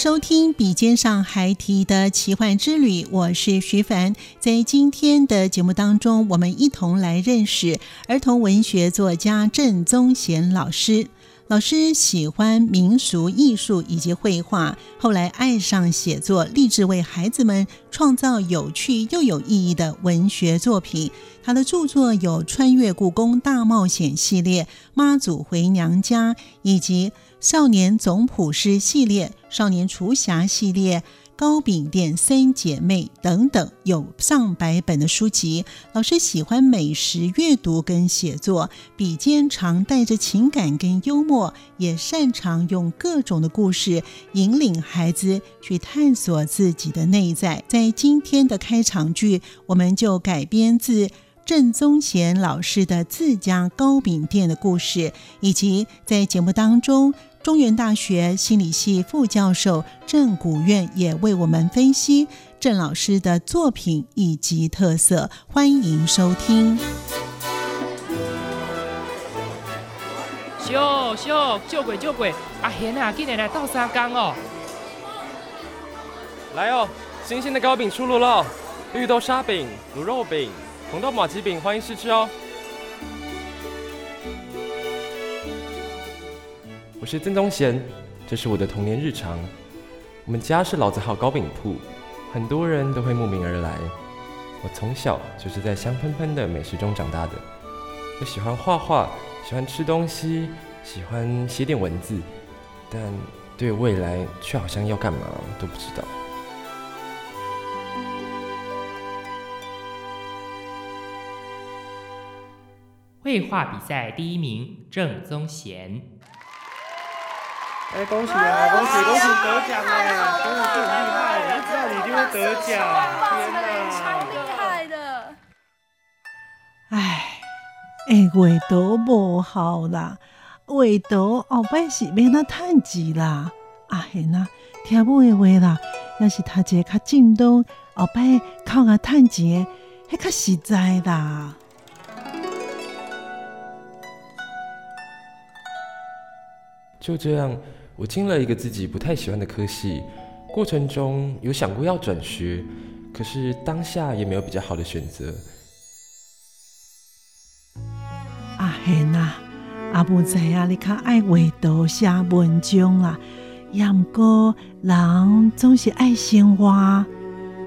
收听《笔尖上还提的奇幻之旅》，我是徐凡。在今天的节目当中，我们一同来认识儿童文学作家郑宗贤老师。老师喜欢民俗艺术以及绘画，后来爱上写作，立志为孩子们创造有趣又有意义的文学作品。他的著作有《穿越故宫大冒险》系列、《妈祖回娘家》以及。少年总谱诗系列、少年厨侠系列、糕饼店三姐妹等等，有上百本的书籍。老师喜欢美食阅读跟写作，笔尖常带着情感跟幽默，也擅长用各种的故事引领孩子去探索自己的内在。在今天的开场剧，我们就改编自。郑宗贤老师的自家糕饼店的故事，以及在节目当中，中原大学心理系副教授郑古苑也为我们分析郑老师的作品以及特色。欢迎收听。咻咻，救鬼救鬼！阿贤啊，今年来倒沙缸哦。来哦，新鲜的糕饼出炉了，绿豆沙饼、卤肉饼。红豆马吉饼，欢迎试吃哦！我是曾宗贤，这是我的童年日常。我们家是老字号糕饼铺，很多人都会慕名而来。我从小就是在香喷喷的美食中长大的。我喜欢画画，喜欢吃东西，喜欢写点文字，但对未来却好像要干嘛都不知道。绘画比赛第一名郑宗贤。哎，恭喜啊！恭喜恭喜得奖了！真的是很厉害，我不知道你一定会得奖。天哪，超厉害的！哎，哎，画图无好啦，画图后摆是免那趁钱啦。啊，现啊，听母的话啦，要是读一个较正宗，后摆靠啊趁钱，迄较实在啦。就这样，我进了一个自己不太喜欢的科系，过程中有想过要转学，可是当下也没有比较好的选择。阿贤啊，阿不知啊，你较爱画图写文章啦，也毋过人总是爱生活，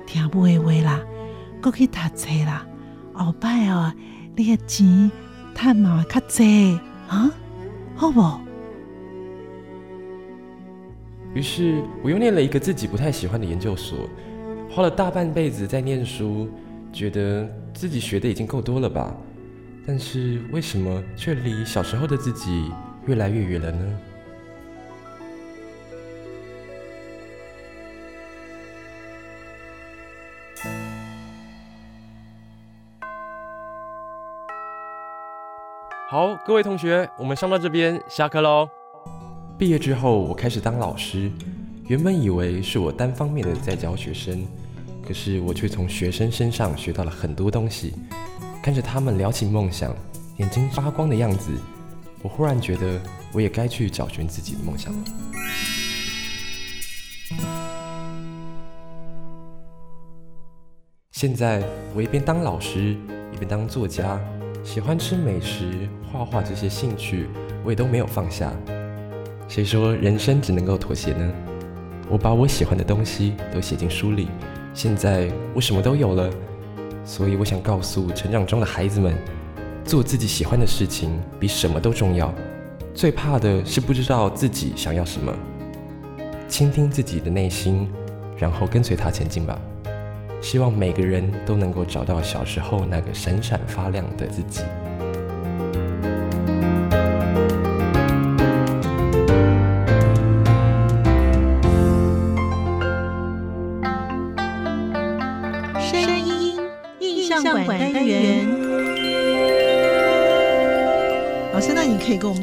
听母的话啦，过去读册啦，后摆哦，你的钱赚嘛较济啊，好不？于是我又念了一个自己不太喜欢的研究所，花了大半辈子在念书，觉得自己学的已经够多了吧？但是为什么却离小时候的自己越来越远了呢？好，各位同学，我们上到这边下课喽。毕业之后，我开始当老师。原本以为是我单方面的在教学生，可是我却从学生身上学到了很多东西。看着他们聊起梦想，眼睛发光的样子，我忽然觉得我也该去找寻自己的梦想了。现在我一边当老师，一边当作家，喜欢吃美食、画画这些兴趣，我也都没有放下。谁说人生只能够妥协呢？我把我喜欢的东西都写进书里，现在我什么都有了。所以我想告诉成长中的孩子们，做自己喜欢的事情比什么都重要。最怕的是不知道自己想要什么。倾听自己的内心，然后跟随它前进吧。希望每个人都能够找到小时候那个闪闪发亮的自己。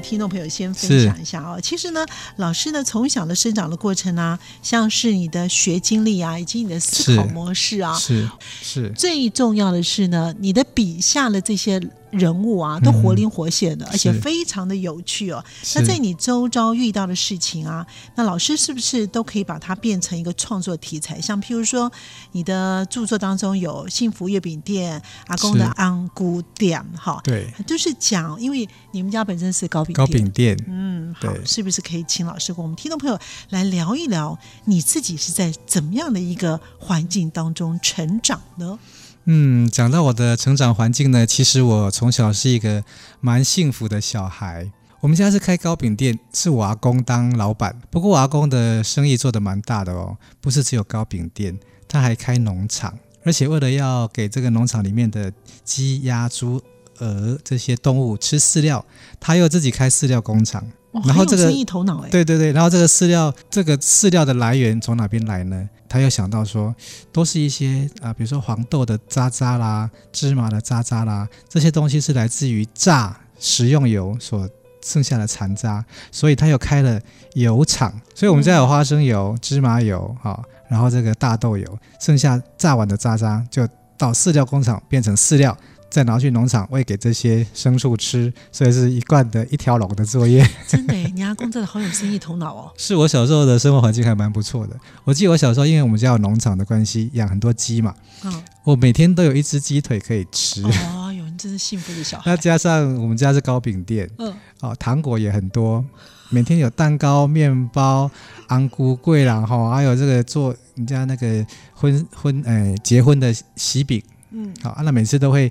听众朋友先分享一下哦。其实呢，老师呢从小的生长的过程啊，像是你的学经历啊，以及你的思考模式啊，是是。最重要的是呢，你的笔下的这些。人物啊，都活灵活现的，而且非常的有趣哦。那在你周遭遇到的事情啊，那老师是不是都可以把它变成一个创作题材？像譬如说，你的著作当中有幸福月饼店、阿公的安姑店，哈，对，就是讲，因为你们家本身是糕饼糕饼店，嗯，好，是不是可以请老师跟我们听众朋友来聊一聊，你自己是在怎么样的一个环境当中成长呢？嗯，讲到我的成长环境呢，其实我从小是一个蛮幸福的小孩。我们家是开糕饼店，是我阿公当老板。不过我阿公的生意做得蛮大的哦，不是只有糕饼店，他还开农场，而且为了要给这个农场里面的鸡、鸭、猪、鹅这些动物吃饲料，他又自己开饲料工厂。然后这个生意头脑哎，对对对，然后这个饲料，这个饲料的来源从哪边来呢？他又想到说，都是一些啊，比如说黄豆的渣渣啦，芝麻的渣渣啦，这些东西是来自于榨食用油所剩下的残渣，所以他又开了油厂。所以我们家有花生油、芝麻油，哈，然后这个大豆油，剩下榨完的渣渣就到饲料工厂变成饲料。再拿去农场喂给这些牲畜吃，所以是一贯的一条龙的作业。真的，你阿公真的好有生意头脑哦。是我小时候的生活环境还蛮不错的。我记得我小时候，因为我们家有农场的关系，养很多鸡嘛。嗯。我每天都有一只鸡腿可以吃。哦哟，你真是幸福的小孩。那加上我们家是糕饼店，嗯，哦，糖果也很多，每天有蛋糕、面包、安菇、桂兰哈，还有这个做人家那个婚婚哎结婚的喜饼。嗯。好，那每次都会。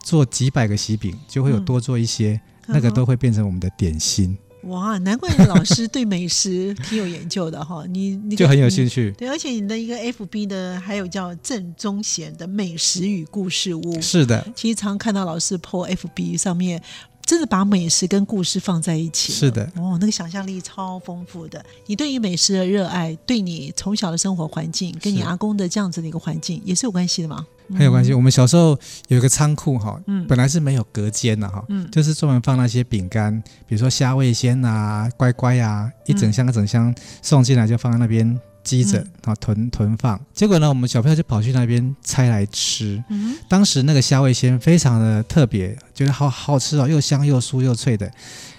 做几百个喜饼，就会有多做一些，那个都会变成我们的点心。哇，难怪老师对美食挺有研究的哈！你你就很有兴趣。对，而且你的一个 FB 的还有叫郑宗贤的美食与故事屋。是的，其实常看到老师 po FB 上面，真的把美食跟故事放在一起。是的，哦，那个想象力超丰富的。你对于美食的热爱，对你从小的生活环境，跟你阿公的这样子的一个环境，也是有关系的吗？很有关系。我们小时候有一个仓库哈，本来是没有隔间的哈，就是专门放那些饼干，比如说虾味鲜啊、乖乖啊，一整箱一整箱送进来就放在那边积着啊，囤囤放。结果呢，我们小朋友就跑去那边拆来吃。当时那个虾味鲜非常的特别，觉得好好吃哦，又香又酥又脆的。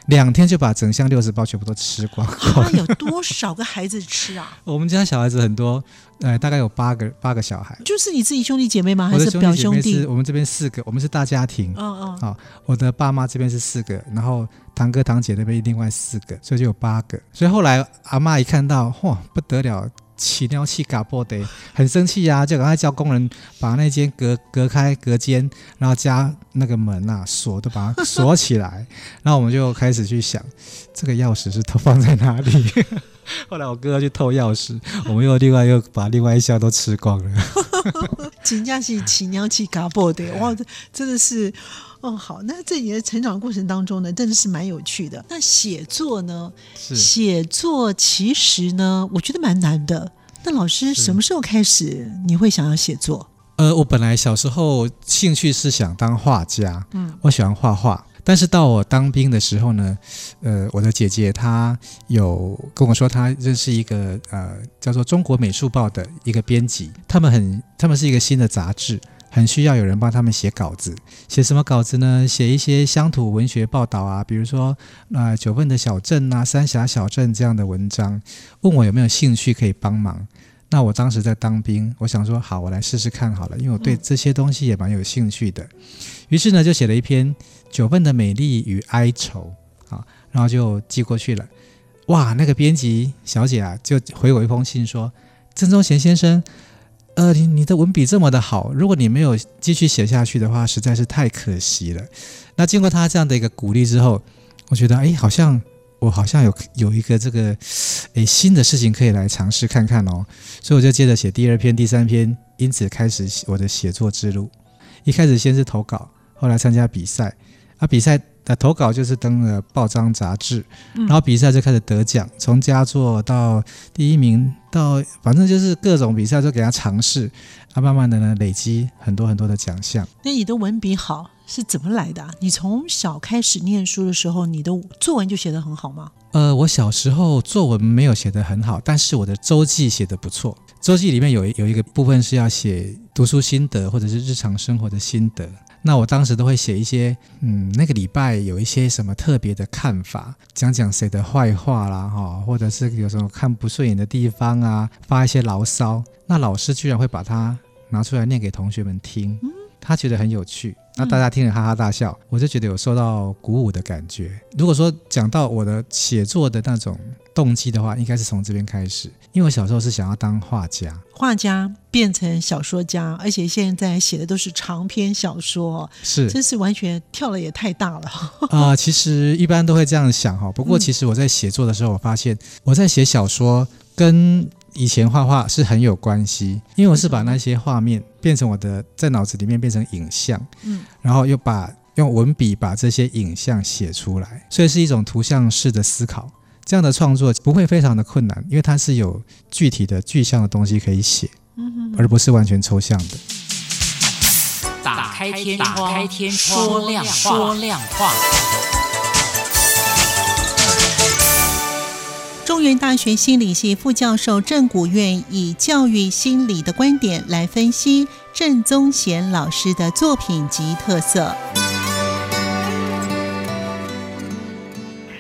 两天就把整箱六十包全部都吃光。那有多少个孩子吃啊？我们家小孩子很多，呃，大概有八个八个小孩。就是你自己兄弟姐妹吗？还是表兄弟？我们这边四个，我们是大家庭。嗯嗯。好，我的爸妈这边是四个，然后堂哥堂姐那边另外四个，所以就有八个。所以后来阿妈一看到，嚯，不得了！起尿器嘎破得，很生气呀，就赶快叫工人把那间隔隔开隔间，然后加那个门啊锁都把它锁起来。然后我们就开始去想，这个钥匙是偷放在哪里？后来我哥哥去偷钥匙，我们又另外又把另外一箱都吃光了。真正是起尿气嘎破的，哇，真的是哦。好，那在你的成长过程当中呢，真的是蛮有趣的。那写作呢？写作其实呢，我觉得蛮难的。那老师什么时候开始你会想要写作？呃，我本来小时候兴趣是想当画家，嗯，我喜欢画画。但是到我当兵的时候呢，呃，我的姐姐她有跟我说，她认识一个呃叫做《中国美术报》的一个编辑，他们很，他们是一个新的杂志，很需要有人帮他们写稿子。写什么稿子呢？写一些乡土文学报道啊，比如说呃九份的小镇啊、三峡小镇这样的文章，问我有没有兴趣可以帮忙。那我当时在当兵，我想说好，我来试试看好了，因为我对这些东西也蛮有兴趣的。于是呢，就写了一篇《九份的美丽与哀愁》啊，然后就寄过去了。哇，那个编辑小姐啊，就回我一封信说：“郑宗贤先生，呃，你你的文笔这么的好，如果你没有继续写下去的话，实在是太可惜了。”那经过他这样的一个鼓励之后，我觉得哎，好像。我好像有有一个这个，诶，新的事情可以来尝试看看哦，所以我就接着写第二篇、第三篇，因此开始我的写作之路。一开始先是投稿，后来参加比赛，啊，比赛的投稿就是登了报章杂志，然后比赛就开始得奖，从佳作到第一名，到反正就是各种比赛都给他尝试，啊，慢慢的呢累积很多很多的奖项。那你的文笔好？是怎么来的？你从小开始念书的时候，你的作文就写得很好吗？呃，我小时候作文没有写得很好，但是我的周记写得不错。周记里面有有一个部分是要写读书心得或者是日常生活的心得。那我当时都会写一些，嗯，那个礼拜有一些什么特别的看法，讲讲谁的坏话啦，哈，或者是有什么看不顺眼的地方啊，发一些牢骚。那老师居然会把它拿出来念给同学们听，他觉得很有趣。那大家听了哈哈大笑，我就觉得有受到鼓舞的感觉。如果说讲到我的写作的那种动机的话，应该是从这边开始。因为我小时候是想要当画家，画家变成小说家，而且现在写的都是长篇小说，是，真是完全跳了也太大了啊！其实一般都会这样想哈。不过其实我在写作的时候，我发现我在写小说跟以前画画是很有关系，因为我是把那些画面变成我的在脑子里面变成影像，嗯，然后又把用文笔把这些影像写出来，所以是一种图像式的思考。这样的创作不会非常的困难，因为它是有具体的具象的东西可以写，嗯，而不是完全抽象的。打开天窗，说亮说亮话。中原大学心理系副教授郑古院以教育心理的观点来分析郑宗贤老师的作品及特色。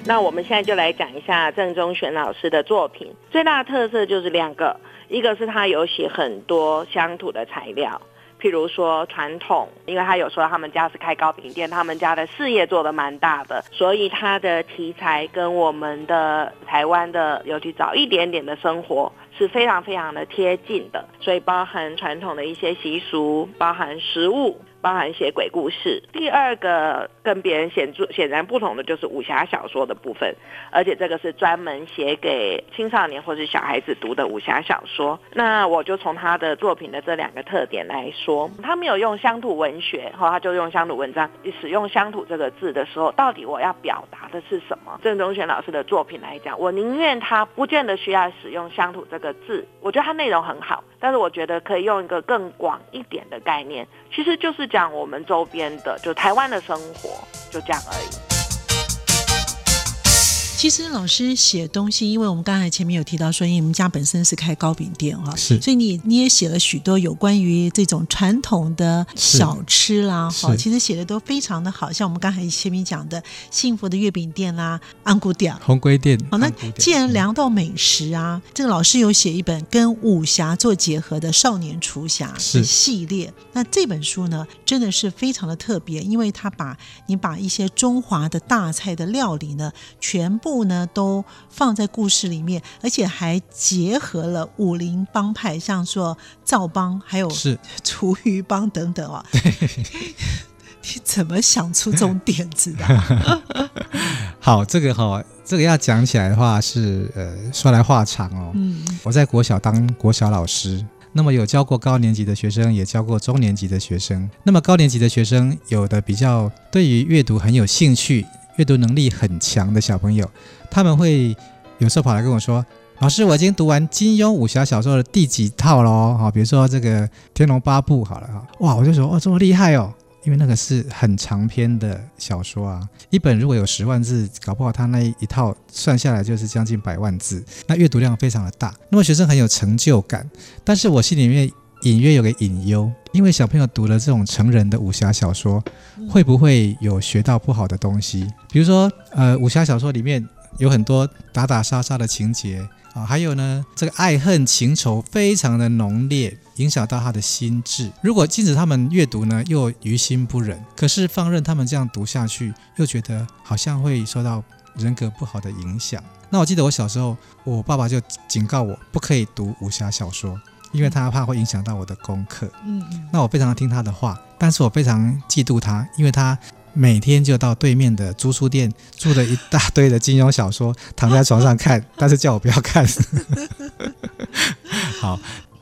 那我们现在就来讲一下郑宗贤老师的作品，最大的特色就是两个，一个是他有写很多乡土的材料。譬如说传统，因为他有说他们家是开糕饼店，他们家的事业做得蛮大的，所以他的题材跟我们的台湾的尤其早一点点的生活是非常非常的贴近的，所以包含传统的一些习俗，包含食物。包含写鬼故事。第二个跟别人显著显然不同的就是武侠小说的部分，而且这个是专门写给青少年或是小孩子读的武侠小说。那我就从他的作品的这两个特点来说，他没有用乡土文学，哈，他就用乡土文章。使用乡土这个字的时候，到底我要表达的是什么？郑中选老师的作品来讲，我宁愿他不见得需要使用乡土这个字，我觉得它内容很好，但是我觉得可以用一个更广一点的概念，其实就是。讲我们周边的，就台湾的生活，就这样而已。其实老师写东西，因为我们刚才前面有提到说，因为我们家本身是开糕饼店哈，是，所以你你也写了许多有关于这种传统的小吃啦，哈，其实写的都非常的好，像我们刚才前面讲的幸福的月饼店啦，安古店、红龟店。好，那既然聊到美食啊，这个老师有写一本跟武侠做结合的少年厨侠系列，那这本书呢，真的是非常的特别，因为他把你把一些中华的大菜的料理呢，全部。呢，都放在故事里面，而且还结合了武林帮派，像说赵帮，还有是厨余帮等等哦。你怎么想出这种点子的？好，这个哈，这个要讲起来的话是呃，说来话长哦。嗯，我在国小当国小老师，那么有教过高年级的学生，也教过中年级的学生。那么高年级的学生有的比较对于阅读很有兴趣。阅读能力很强的小朋友，他们会有时候跑来跟我说：“老师，我已经读完金庸武侠小说的第几套喽？哈，比如说这个《天龙八部》好了哈，哇，我就说哦，这么厉害哦，因为那个是很长篇的小说啊，一本如果有十万字，搞不好他那一套算下来就是将近百万字，那阅读量非常的大。那么学生很有成就感，但是我心里面。隐约有个隐忧，因为小朋友读了这种成人的武侠小说，会不会有学到不好的东西？比如说，呃，武侠小说里面有很多打打杀杀的情节啊，还有呢，这个爱恨情仇非常的浓烈，影响到他的心智。如果禁止他们阅读呢，又于心不忍；可是放任他们这样读下去，又觉得好像会受到人格不好的影响。那我记得我小时候，我爸爸就警告我不可以读武侠小说，因为他怕会影响到我的功课。嗯，那我非常听他的话，但是我非常嫉妒他，因为他。每天就到对面的租书店，租了一大堆的金庸小说，躺在床上看，但是叫我不要看。好，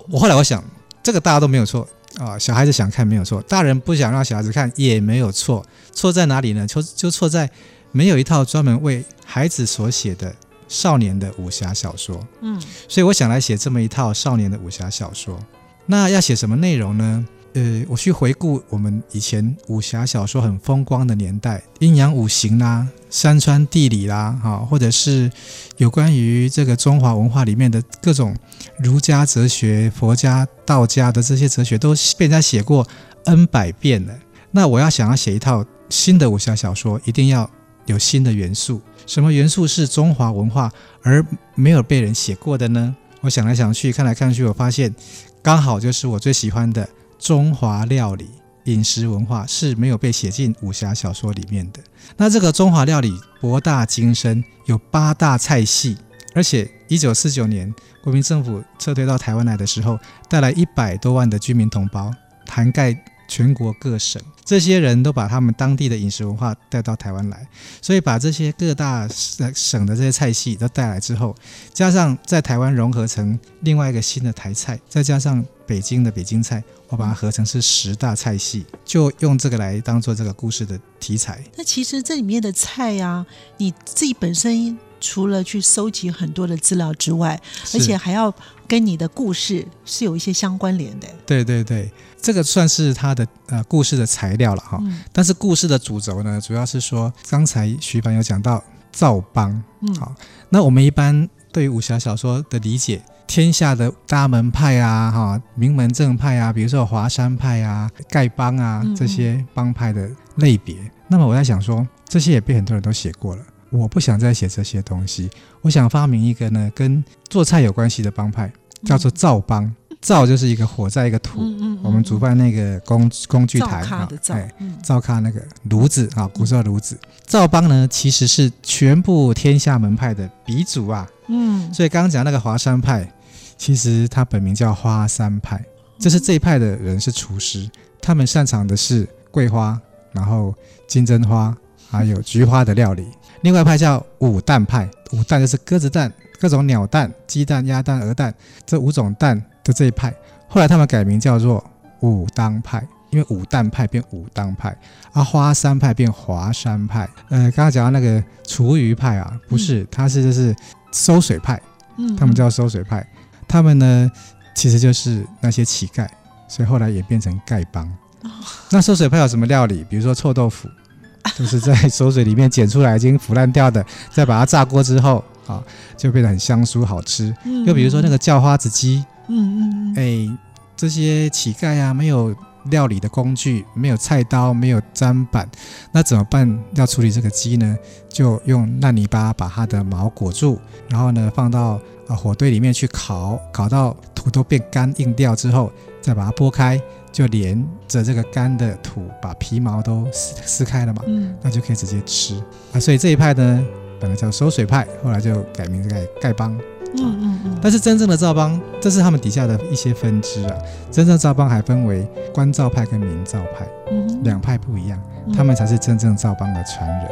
我后来我想，这个大家都没有错啊，小孩子想看没有错，大人不想让小孩子看也没有错，错在哪里呢？错就错在没有一套专门为孩子所写的少年的武侠小说。嗯，所以我想来写这么一套少年的武侠小说。那要写什么内容呢？呃，我去回顾我们以前武侠小说很风光的年代，阴阳五行啦、山川地理啦，哈，或者是有关于这个中华文化里面的各种儒家哲学、佛家、道家的这些哲学，都被人家写过 N 百遍了。那我要想要写一套新的武侠小说，一定要有新的元素。什么元素是中华文化而没有被人写过的呢？我想来想去，看来看去，我发现刚好就是我最喜欢的。中华料理饮食文化是没有被写进武侠小说里面的。那这个中华料理博大精深，有八大菜系，而且一九四九年国民政府撤退到台湾来的时候，带来一百多万的居民同胞，涵盖全国各省，这些人都把他们当地的饮食文化带到台湾来，所以把这些各大省的这些菜系都带来之后，加上在台湾融合成另外一个新的台菜，再加上北京的北京菜。我把它合成是十大菜系，就用这个来当做这个故事的题材。那其实这里面的菜呀，你自己本身除了去收集很多的资料之外，而且还要跟你的故事是有一些相关联的。对对对，这个算是他的呃故事的材料了哈。但是故事的主轴呢，主要是说刚才徐凡有讲到赵邦，嗯，好，那我们一般对于武侠小说的理解。天下的大门派啊，哈，名门正派啊，比如说华山派啊、丐帮啊这些帮派的类别。那么我在想说，这些也被很多人都写过了，我不想再写这些东西。我想发明一个呢，跟做菜有关系的帮派，叫做灶帮。灶就是一个火在一个土，我们主办那个工工具台啊，哎，灶咖那个炉子啊，古时候炉子。灶帮呢，其实是全部天下门派的鼻祖啊。嗯，所以刚刚讲那个华山派。其实他本名叫花山派，就是这一派的人是厨师，他们擅长的是桂花，然后金针花，还有菊花的料理。另外一派叫五蛋派，五蛋就是鸽子蛋、各种鸟蛋、鸡蛋、鸭蛋、鹅蛋这五种蛋的这一派。后来他们改名叫做武当派，因为五蛋派变武当派，啊花山派变华山派。呃，刚刚讲到那个厨余派啊，不是，他是就是收水派，嗯，他们叫收水派。他们呢，其实就是那些乞丐，所以后来也变成丐帮。那收水派有什么料理？比如说臭豆腐，就是在馊水里面捡出来已经腐烂掉的，再把它炸锅之后，啊，就变得很香酥好吃。又比如说那个叫花子鸡，嗯嗯嗯，哎，这些乞丐啊，没有料理的工具，没有菜刀，没有砧板，那怎么办？要处理这个鸡呢？就用烂泥巴把它的毛裹住，然后呢，放到。啊，火堆里面去烤，烤到土都变干硬掉之后，再把它剥开，就连着这个干的土，把皮毛都撕撕开了嘛，嗯，那就可以直接吃啊。所以这一派呢，本来叫收水派，后来就改名改丐帮，嗯嗯嗯。但是真正的赵帮，这是他们底下的一些分支啊。真正赵帮还分为官赵派跟民赵派，两派不一样，他们才是真正赵帮的传人。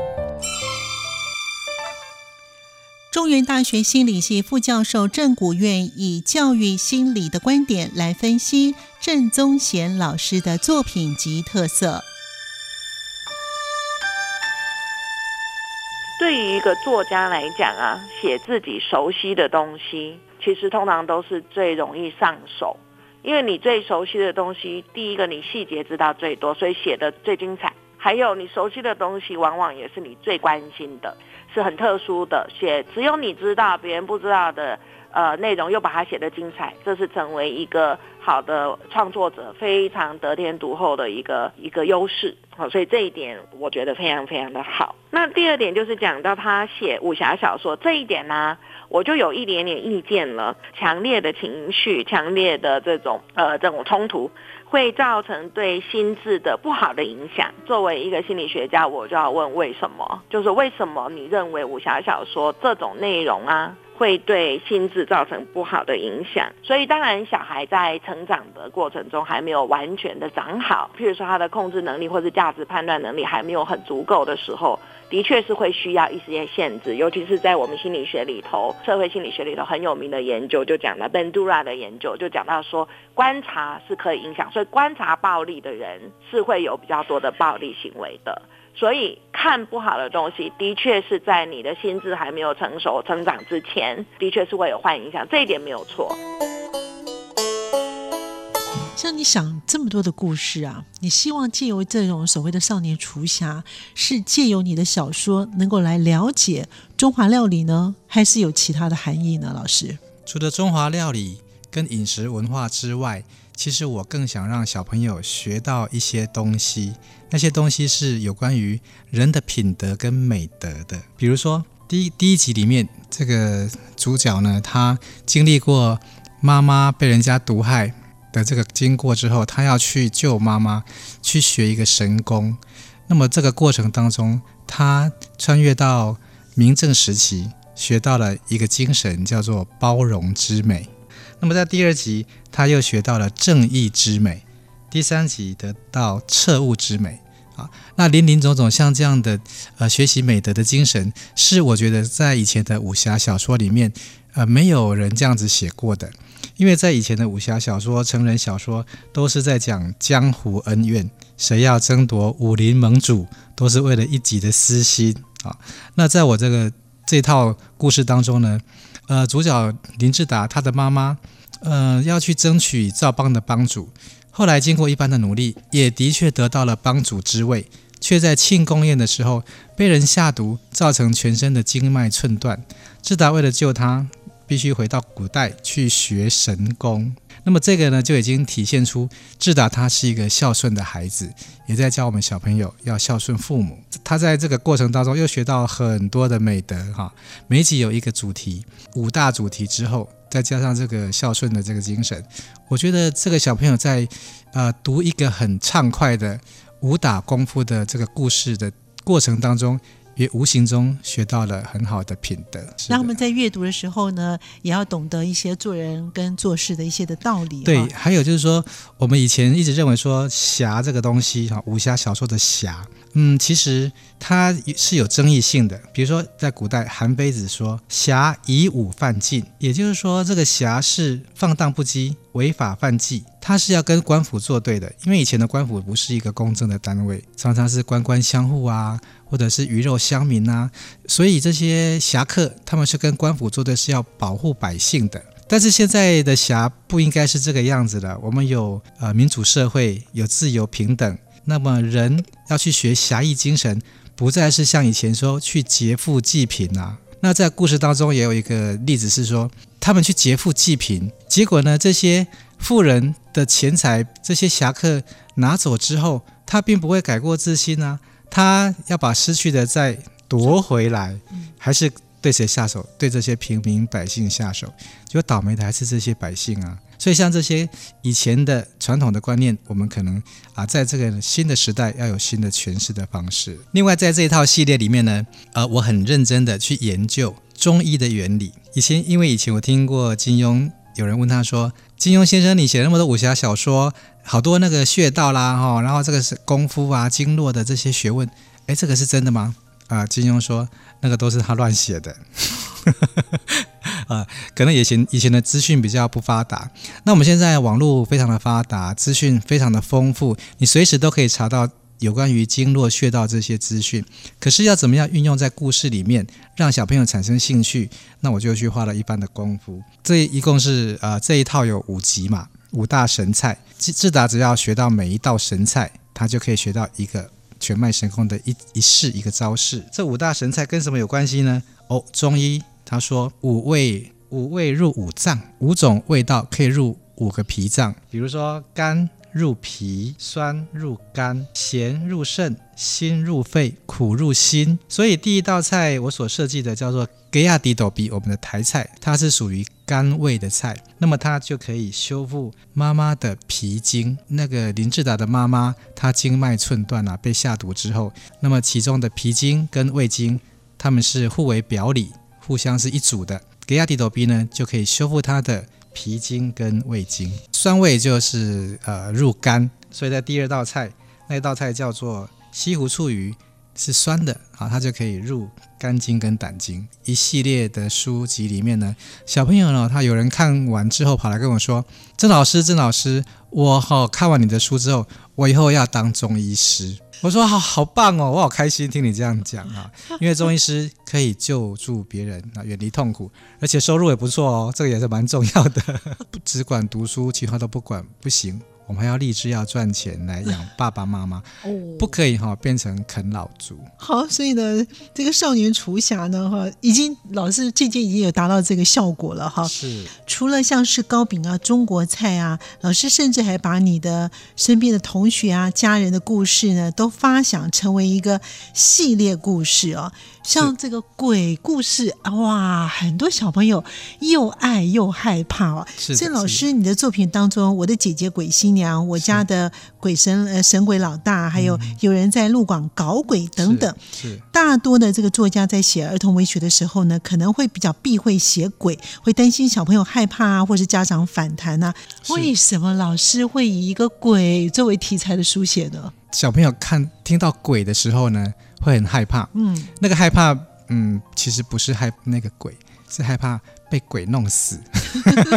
中原大学心理系副教授郑古院以教育心理的观点来分析郑宗贤老师的作品及特色。对于一个作家来讲啊，写自己熟悉的东西，其实通常都是最容易上手，因为你最熟悉的东西，第一个你细节知道最多，所以写的最精彩。还有你熟悉的东西，往往也是你最关心的。是很特殊的，写只有你知道，别人不知道的。呃，内容又把它写得精彩，这是成为一个好的创作者非常得天独厚的一个一个优势。好，所以这一点我觉得非常非常的好。那第二点就是讲到他写武侠小说这一点呢，我就有一点点意见了。强烈的情绪，强烈的这种呃这种冲突，会造成对心智的不好的影响。作为一个心理学家，我就要问为什么？就是为什么你认为武侠小说这种内容啊？会对心智造成不好的影响，所以当然小孩在成长的过程中还没有完全的长好，譬如说他的控制能力或者价值判断能力还没有很足够的时候，的确是会需要一些限制，尤其是在我们心理学里头，社会心理学里头很有名的研究就讲了 Bandura 的研究就讲到说，观察是可以影响，所以观察暴力的人是会有比较多的暴力行为的。所以看不好的东西，的确是在你的心智还没有成熟、成长之前，的确是会有坏影响，这一点没有错。像你想这么多的故事啊，你希望借由这种所谓的少年厨侠，是借由你的小说能够来了解中华料理呢，还是有其他的含义呢？老师，除了中华料理跟饮食文化之外。其实我更想让小朋友学到一些东西，那些东西是有关于人的品德跟美德的。比如说，第一第一集里面这个主角呢，他经历过妈妈被人家毒害的这个经过之后，他要去救妈妈，去学一个神功。那么这个过程当中，他穿越到明正时期，学到了一个精神，叫做包容之美。那么在第二集，他又学到了正义之美；第三集得到彻悟之美。啊，那林林总总像这样的呃学习美德的精神，是我觉得在以前的武侠小说里面，呃没有人这样子写过的。因为在以前的武侠小说、成人小说，都是在讲江湖恩怨，谁要争夺武林盟主，都是为了一己的私心啊。那在我这个这套故事当中呢？呃，主角林志达他的妈妈，呃，要去争取赵邦的帮主，后来经过一番的努力，也的确得到了帮主之位，却在庆功宴的时候被人下毒，造成全身的经脉寸断。志达为了救他，必须回到古代去学神功。那么这个呢，就已经体现出智达他是一个孝顺的孩子，也在教我们小朋友要孝顺父母。他在这个过程当中又学到很多的美德哈。每集有一个主题，五大主题之后，再加上这个孝顺的这个精神，我觉得这个小朋友在呃读一个很畅快的武打功夫的这个故事的过程当中。也无形中学到了很好的品德。那我们在阅读的时候呢，也要懂得一些做人跟做事的一些的道理。对，还有就是说，我们以前一直认为说侠这个东西哈，武侠小说的侠，嗯，其实它是有争议性的。比如说，在古代，韩非子说“侠以武犯禁”，也就是说，这个侠是放荡不羁、违法犯纪，他是要跟官府作对的。因为以前的官府不是一个公正的单位，常常是官官相护啊。或者是鱼肉乡民呐，所以这些侠客他们是跟官府作对，是要保护百姓的。但是现在的侠不应该是这个样子的。我们有呃民主社会，有自由平等，那么人要去学侠义精神，不再是像以前说去劫富济贫啊。那在故事当中也有一个例子是说，他们去劫富济贫，结果呢，这些富人的钱财，这些侠客拿走之后，他并不会改过自新啊。他要把失去的再夺回来，还是对谁下手？对这些平民百姓下手，结果倒霉的还是这些百姓啊！所以像这些以前的传统的观念，我们可能啊，在这个新的时代要有新的诠释的方式。另外，在这一套系列里面呢，呃，我很认真的去研究中医的原理。以前因为以前我听过金庸，有人问他说：“金庸先生，你写那么多武侠小说？”好多那个穴道啦，哈，然后这个是功夫啊、经络的这些学问，哎，这个是真的吗？啊，金庸说那个都是他乱写的，啊，可能以前以前的资讯比较不发达，那我们现在网络非常的发达，资讯非常的丰富，你随时都可以查到有关于经络穴道这些资讯。可是要怎么样运用在故事里面，让小朋友产生兴趣？那我就去花了一番的功夫。这一共是呃这一套有五集嘛。五大神菜，智智达只要学到每一道神菜，他就可以学到一个全脉神功的一一式一个招式。这五大神菜跟什么有关系呢？哦，中医他说五味五味入五脏，五种味道可以入五个脾脏，比如说甘。入脾，酸入肝，咸入肾，辛入肺，苦入心。所以第一道菜我所设计的叫做格亚迪斗比，我们的台菜，它是属于肝胃的菜，那么它就可以修复妈妈的脾经。那个林志达的妈妈，她经脉寸断啊，被下毒之后，那么其中的脾经跟胃经，他们是互为表里，互相是一组的。给亚迪斗比呢，就可以修复它的。脾经跟胃经，酸味就是呃入肝，所以在第二道菜那道菜叫做西湖醋鱼，是酸的啊，它就可以入肝经跟胆经。一系列的书籍里面呢，小朋友呢，他有人看完之后跑来跟我说：“郑老师，郑老师，我好看完你的书之后，我以后要当中医师。”我说好好棒哦，我好开心听你这样讲啊，因为中医师可以救助别人啊，远离痛苦，而且收入也不错哦，这个也是蛮重要的。不只管读书，其他都不管不行。我们还要立志要赚钱来养爸爸妈妈，哦不可以哈变成啃老族。好，所以呢，这个少年厨侠呢哈，已经老师渐渐已经有达到这个效果了哈。是。除了像是糕饼啊、中国菜啊，老师甚至还把你的身边的同学啊、家人的故事呢，都发想成为一个系列故事哦。像这个鬼故事哇，很多小朋友又爱又害怕哦。是。所以老师，你的作品当中，我的姐姐鬼新娘，我家的鬼神呃神鬼老大，还有有人在路广搞鬼等等，是大多的这个作家在写儿童文学的时候呢，可能会比较避讳写鬼，会担心小朋友害怕啊，或是家长反弹啊。为什么老师会以一个鬼作为题材的书写呢？小朋友看听到鬼的时候呢？会很害怕，嗯，那个害怕，嗯，其实不是害那个鬼，是害怕被鬼弄死，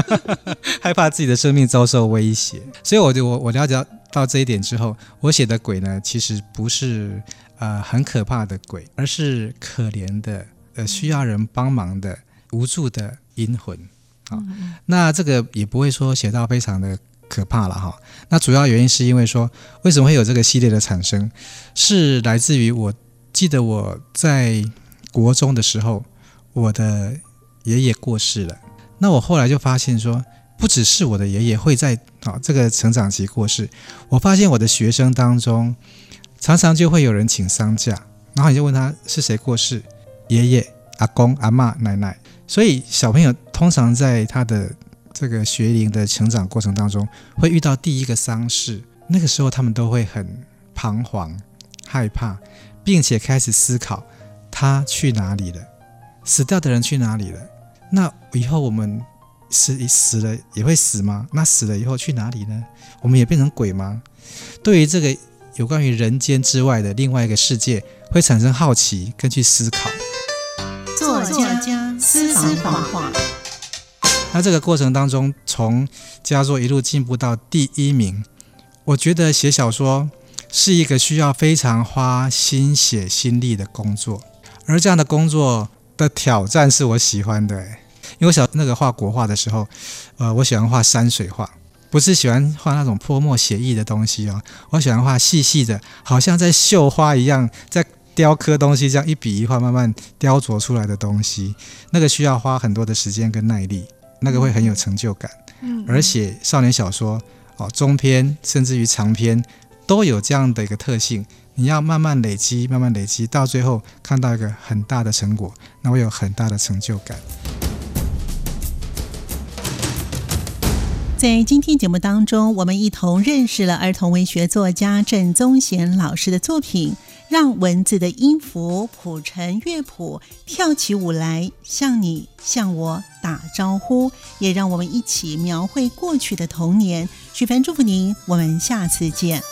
害怕自己的生命遭受威胁。所以，我就我我了解到这一点之后，我写的鬼呢，其实不是呃很可怕的鬼，而是可怜的呃需要人帮忙的无助的阴魂。好，那这个也不会说写到非常的。可怕了哈，那主要原因是因为说，为什么会有这个系列的产生，是来自于我记得我在国中的时候，我的爷爷过世了。那我后来就发现说，不只是我的爷爷会在啊这个成长期过世，我发现我的学生当中，常常就会有人请丧假，然后你就问他是谁过世，爷爷、阿公、阿妈、奶奶。所以小朋友通常在他的这个学龄的成长过程当中，会遇到第一个丧事，那个时候他们都会很彷徨、害怕，并且开始思考他去哪里了，死掉的人去哪里了？那以后我们死死了也会死吗？那死了以后去哪里呢？我们也变成鬼吗？对于这个有关于人间之外的另外一个世界，会产生好奇，跟去思考。作家私房话。那这个过程当中，从佳作一路进步到第一名，我觉得写小说是一个需要非常花心血心力的工作，而这样的工作的挑战是我喜欢的。因为我小那个画国画的时候，呃，我喜欢画山水画，不是喜欢画那种泼墨写意的东西哦，我喜欢画细细的，好像在绣花一样，在雕刻东西，这样一笔一画慢慢雕琢出来的东西，那个需要花很多的时间跟耐力。那个会很有成就感，嗯，而且少年小说哦，中篇甚至于长篇都有这样的一个特性，你要慢慢累积，慢慢累积，到最后看到一个很大的成果，那会有很大的成就感。在今天节目当中，我们一同认识了儿童文学作家郑宗贤老师的作品。让文字的音符谱成乐谱，跳起舞来，向你向我打招呼，也让我们一起描绘过去的童年。许凡祝福您，我们下次见。